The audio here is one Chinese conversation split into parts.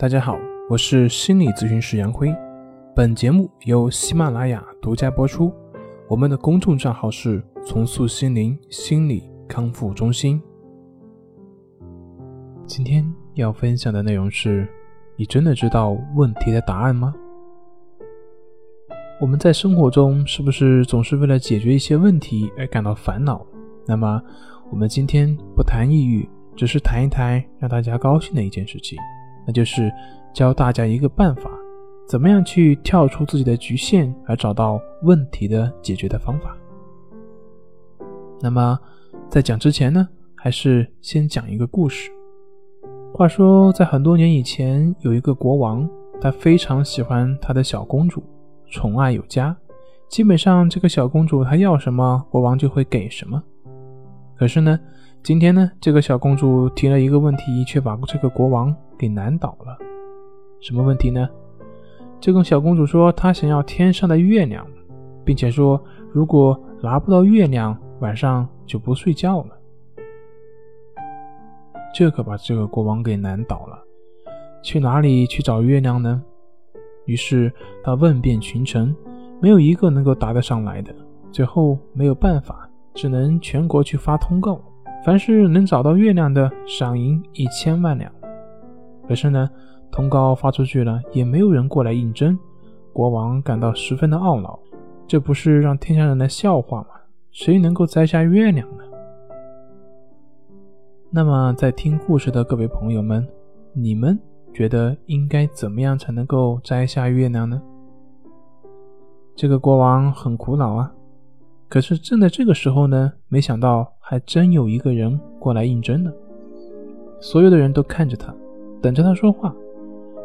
大家好，我是心理咨询师杨辉。本节目由喜马拉雅独家播出。我们的公众账号是“重塑心灵心理康复中心”。今天要分享的内容是：你真的知道问题的答案吗？我们在生活中是不是总是为了解决一些问题而感到烦恼？那么，我们今天不谈抑郁，只是谈一谈让大家高兴的一件事情。那就是教大家一个办法，怎么样去跳出自己的局限，而找到问题的解决的方法。那么，在讲之前呢，还是先讲一个故事。话说，在很多年以前，有一个国王，他非常喜欢他的小公主，宠爱有加。基本上，这个小公主她要什么，国王就会给什么。可是呢，今天呢，这个小公主提了一个问题，却把这个国王。给难倒了，什么问题呢？这个小公主说她想要天上的月亮，并且说如果拿不到月亮，晚上就不睡觉了。这可把这个国王给难倒了，去哪里去找月亮呢？于是他问遍群臣，没有一个能够答得上来的。最后没有办法，只能全国去发通告，凡是能找到月亮的，赏银一千万两。可是呢，通告发出去了，也没有人过来应征。国王感到十分的懊恼，这不是让天下人来笑话吗？谁能够摘下月亮呢？那么，在听故事的各位朋友们，你们觉得应该怎么样才能够摘下月亮呢？这个国王很苦恼啊。可是正在这个时候呢，没想到还真有一个人过来应征了。所有的人都看着他。等着他说话，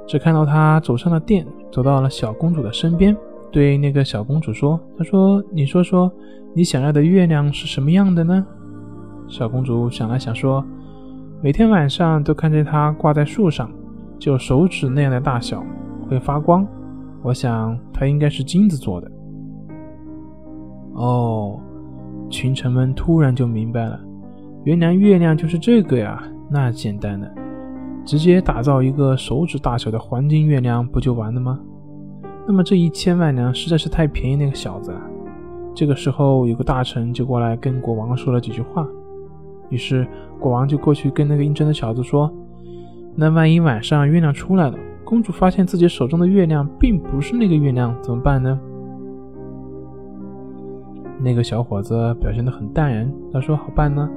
只看到他走上了殿，走到了小公主的身边，对那个小公主说：“他说，你说说，你想要的月亮是什么样的呢？”小公主想了想说：“每天晚上都看见它挂在树上，就手指那样的大小，会发光。我想它应该是金子做的。”哦，群臣们突然就明白了，原来月亮就是这个呀，那简单的。直接打造一个手指大小的黄金月亮不就完了吗？那么这一千万两实在是太便宜那个小子了。这个时候有个大臣就过来跟国王说了几句话，于是国王就过去跟那个应征的小子说：“那万一晚上月亮出来了，公主发现自己手中的月亮并不是那个月亮，怎么办呢？”那个小伙子表现得很淡然，他说：“好办呢。”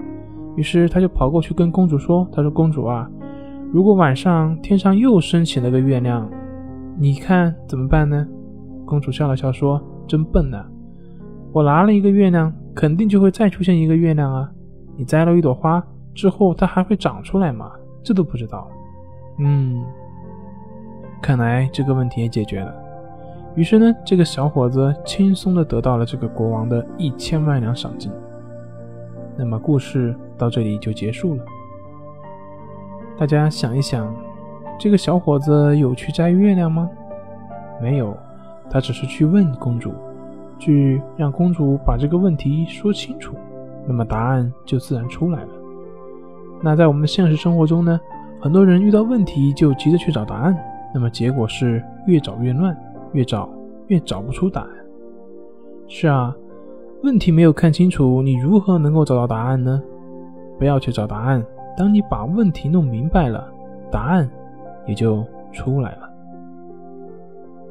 于是他就跑过去跟公主说：“他说公主啊。”如果晚上天上又升起了个月亮，你看怎么办呢？公主笑了笑说：“真笨呐！我拿了一个月亮，肯定就会再出现一个月亮啊！你摘了一朵花之后，它还会长出来吗？这都不知道。”嗯，看来这个问题也解决了。于是呢，这个小伙子轻松的得到了这个国王的一千万两赏金。那么故事到这里就结束了。大家想一想，这个小伙子有去摘月亮吗？没有，他只是去问公主，去让公主把这个问题说清楚，那么答案就自然出来了。那在我们现实生活中呢，很多人遇到问题就急着去找答案，那么结果是越找越乱，越找越找不出答案。是啊，问题没有看清楚，你如何能够找到答案呢？不要去找答案。当你把问题弄明白了，答案也就出来了。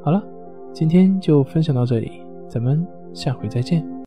好了，今天就分享到这里，咱们下回再见。